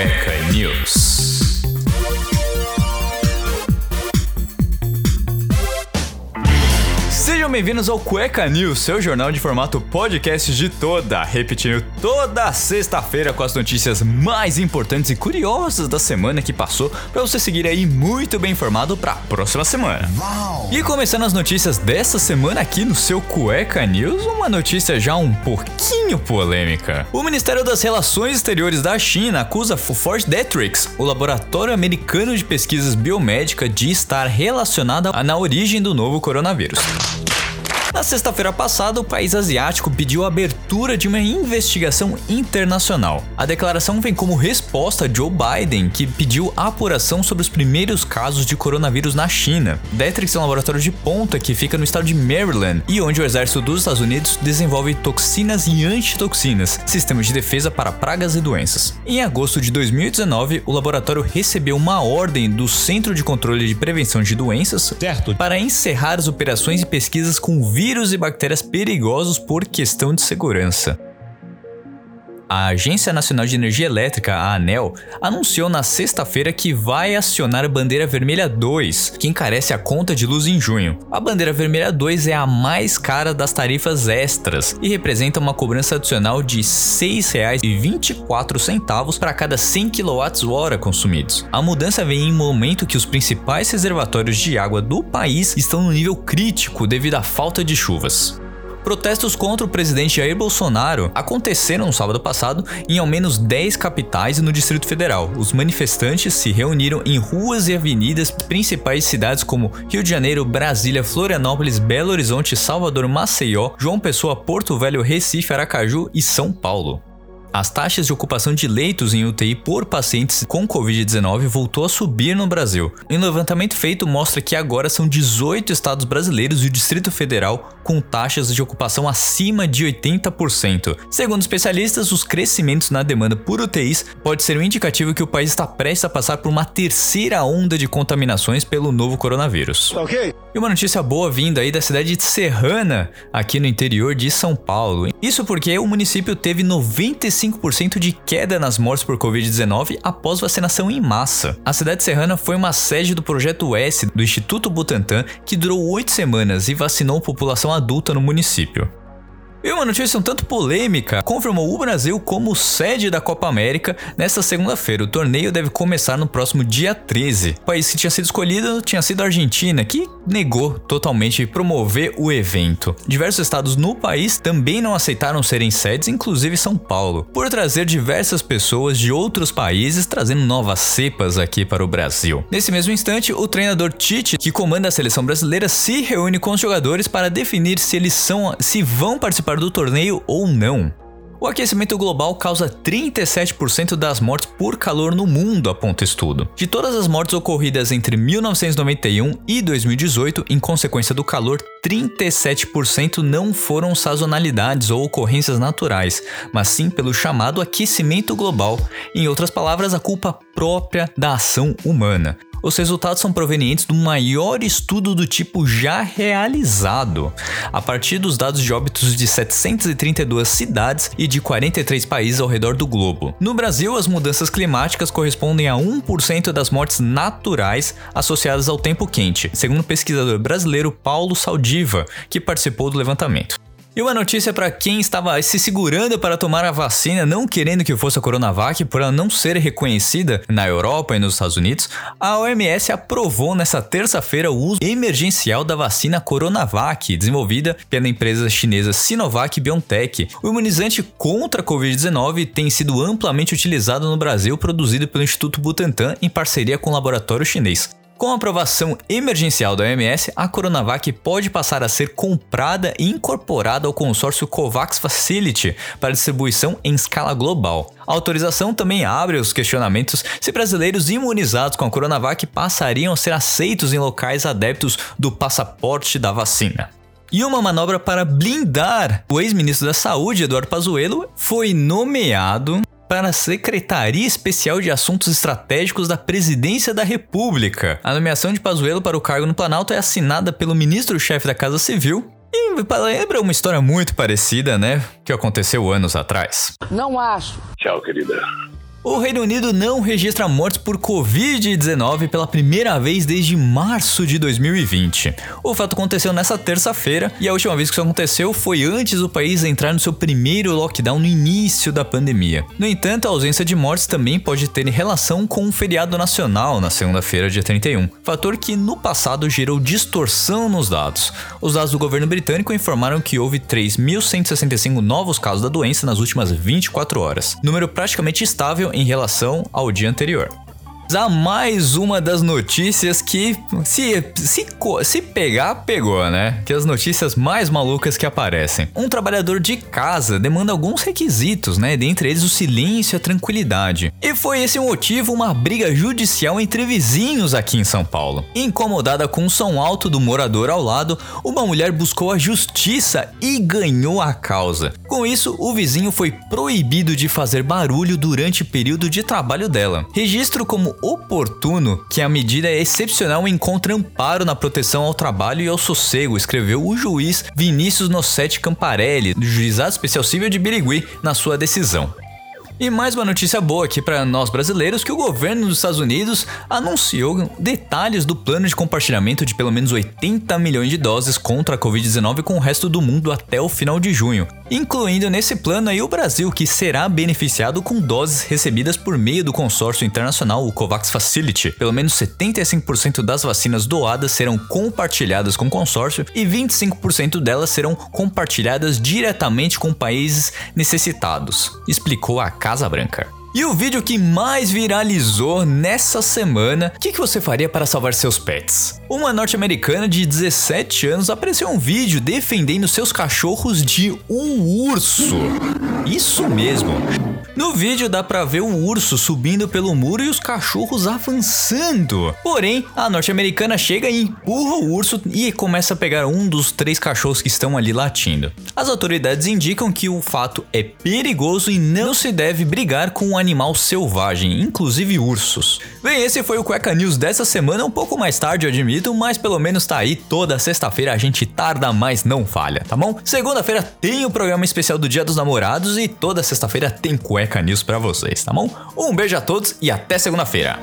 Cueca News. Sejam bem-vindos ao Cueca News, seu jornal de formato podcast de toda, repetindo toda sexta-feira com as notícias mais importantes e curiosas da semana que passou, para você seguir aí muito bem informado para a próxima semana. E começando as notícias dessa semana aqui no seu Cueca News, uma notícia já um pouquinho polêmica. O Ministério das Relações Exteriores da China acusa o Forge Detrix, o laboratório americano de pesquisas biomédicas, de estar relacionada na origem do novo coronavírus. Na sexta-feira passada, o país asiático pediu a abertura de uma investigação internacional. A declaração vem como resposta a Joe Biden, que pediu apuração sobre os primeiros casos de coronavírus na China. Detrix é um laboratório de ponta que fica no estado de Maryland e onde o exército dos Estados Unidos desenvolve toxinas e antitoxinas, sistemas de defesa para pragas e doenças. Em agosto de 2019, o laboratório recebeu uma ordem do Centro de Controle de Prevenção de Doenças certo. para encerrar as operações e pesquisas com vírus e bactérias perigosos por questão de segurança. A Agência Nacional de Energia Elétrica, a ANEL, anunciou na sexta-feira que vai acionar a Bandeira Vermelha 2, que encarece a conta de luz em junho. A Bandeira Vermelha 2 é a mais cara das tarifas extras e representa uma cobrança adicional de R$ 6,24 para cada 100 kWh consumidos. A mudança vem em um momento que os principais reservatórios de água do país estão no nível crítico devido à falta de chuvas. Protestos contra o presidente Jair Bolsonaro aconteceram no sábado passado em ao menos 10 capitais e no Distrito Federal. Os manifestantes se reuniram em ruas e avenidas principais cidades como Rio de Janeiro, Brasília, Florianópolis, Belo Horizonte, Salvador, Maceió, João Pessoa, Porto Velho, Recife, Aracaju e São Paulo. As taxas de ocupação de leitos em UTI por pacientes com Covid-19 voltou a subir no Brasil. Um levantamento feito mostra que agora são 18 estados brasileiros e o Distrito Federal com taxas de ocupação acima de 80%. Segundo especialistas, os crescimentos na demanda por UTIs pode ser um indicativo que o país está prestes a passar por uma terceira onda de contaminações pelo novo coronavírus. Ok. E uma notícia boa vinda aí da cidade de Serrana, aqui no interior de São Paulo. Isso porque o município teve 95 25% de queda nas mortes por Covid-19 após vacinação em massa. A cidade serrana foi uma sede do Projeto S do Instituto Butantan, que durou oito semanas e vacinou população adulta no município. E uma notícia um tanto polêmica confirmou o Brasil como sede da Copa América nesta segunda-feira. O torneio deve começar no próximo dia 13. O país que tinha sido escolhido tinha sido a Argentina, que negou totalmente promover o evento. Diversos estados no país também não aceitaram serem sedes, inclusive São Paulo, por trazer diversas pessoas de outros países trazendo novas cepas aqui para o Brasil. Nesse mesmo instante, o treinador Tite, que comanda a seleção brasileira, se reúne com os jogadores para definir se eles são se vão participar participar do torneio ou não. O aquecimento global causa 37% das mortes por calor no mundo, aponta estudo. De todas as mortes ocorridas entre 1991 e 2018 em consequência do calor, 37% não foram sazonalidades ou ocorrências naturais, mas sim pelo chamado aquecimento global, em outras palavras, a culpa própria da ação humana. Os resultados são provenientes do maior estudo do tipo já realizado, a partir dos dados de óbitos de 732 cidades e de 43 países ao redor do globo. No Brasil, as mudanças climáticas correspondem a 1% das mortes naturais associadas ao tempo quente, segundo o pesquisador brasileiro Paulo Saldiva, que participou do levantamento. E uma notícia para quem estava se segurando para tomar a vacina, não querendo que fosse a Coronavac, por ela não ser reconhecida na Europa e nos Estados Unidos, a OMS aprovou nesta terça-feira o uso emergencial da vacina Coronavac, desenvolvida pela empresa chinesa Sinovac BioNTech. O imunizante contra a Covid-19 tem sido amplamente utilizado no Brasil, produzido pelo Instituto Butantan em parceria com o laboratório chinês. Com a aprovação emergencial da OMS, a Coronavac pode passar a ser comprada e incorporada ao consórcio COVAX Facility para distribuição em escala global. A autorização também abre os questionamentos se brasileiros imunizados com a Coronavac passariam a ser aceitos em locais adeptos do passaporte da vacina. E uma manobra para blindar o ex-ministro da Saúde, Eduardo Pazuello, foi nomeado para a Secretaria Especial de Assuntos Estratégicos da Presidência da República. A nomeação de Pazuello para o cargo no Planalto é assinada pelo ministro-chefe da Casa Civil, e lembra uma história muito parecida, né? Que aconteceu anos atrás. Não acho. Tchau, querida. O Reino Unido não registra mortes por Covid-19 pela primeira vez desde março de 2020. O fato aconteceu nessa terça-feira e a última vez que isso aconteceu foi antes do país entrar no seu primeiro lockdown no início da pandemia. No entanto, a ausência de mortes também pode ter relação com um feriado nacional na segunda-feira, dia 31, fator que no passado gerou distorção nos dados. Os dados do governo britânico informaram que houve 3.165 novos casos da doença nas últimas 24 horas, número praticamente estável em relação ao dia anterior a mais uma das notícias que se, se, se pegar, pegou, né? Que as notícias mais malucas que aparecem. Um trabalhador de casa demanda alguns requisitos, né? Dentre eles o silêncio e a tranquilidade. E foi esse o motivo uma briga judicial entre vizinhos aqui em São Paulo. Incomodada com o som alto do morador ao lado, uma mulher buscou a justiça e ganhou a causa. Com isso, o vizinho foi proibido de fazer barulho durante o período de trabalho dela. Registro como oportuno que a medida é excepcional e encontra amparo na proteção ao trabalho e ao sossego, escreveu o juiz Vinícius Nossetti Camparelli, do Juizado Especial Civil de Birigui, na sua decisão. E mais uma notícia boa aqui para nós brasileiros que o governo dos Estados Unidos anunciou detalhes do plano de compartilhamento de pelo menos 80 milhões de doses contra a Covid-19 com o resto do mundo até o final de junho, incluindo nesse plano aí o Brasil, que será beneficiado com doses recebidas por meio do consórcio internacional, o COVAX Facility. Pelo menos 75% das vacinas doadas serão compartilhadas com o consórcio e 25% delas serão compartilhadas diretamente com países necessitados, explicou a Casa Branca. E o vídeo que mais viralizou nessa semana, o que, que, você faria para salvar seus pets? Uma norte-americana de 17 anos apareceu um vídeo defendendo seus cachorros de um urso. Isso mesmo. No vídeo dá pra ver o urso subindo pelo muro e os cachorros avançando. Porém, a norte-americana chega e empurra o urso e começa a pegar um dos três cachorros que estão ali latindo. As autoridades indicam que o fato é perigoso e não se deve brigar com animal selvagem, inclusive ursos. Bem, esse foi o Cueca News dessa semana, um pouco mais tarde, eu admito, mas pelo menos tá aí. Toda sexta-feira a gente tarda, mas não falha, tá bom? Segunda-feira tem o programa especial do Dia dos Namorados e toda sexta-feira tem Cueca News pra vocês, tá bom? Um beijo a todos e até segunda-feira.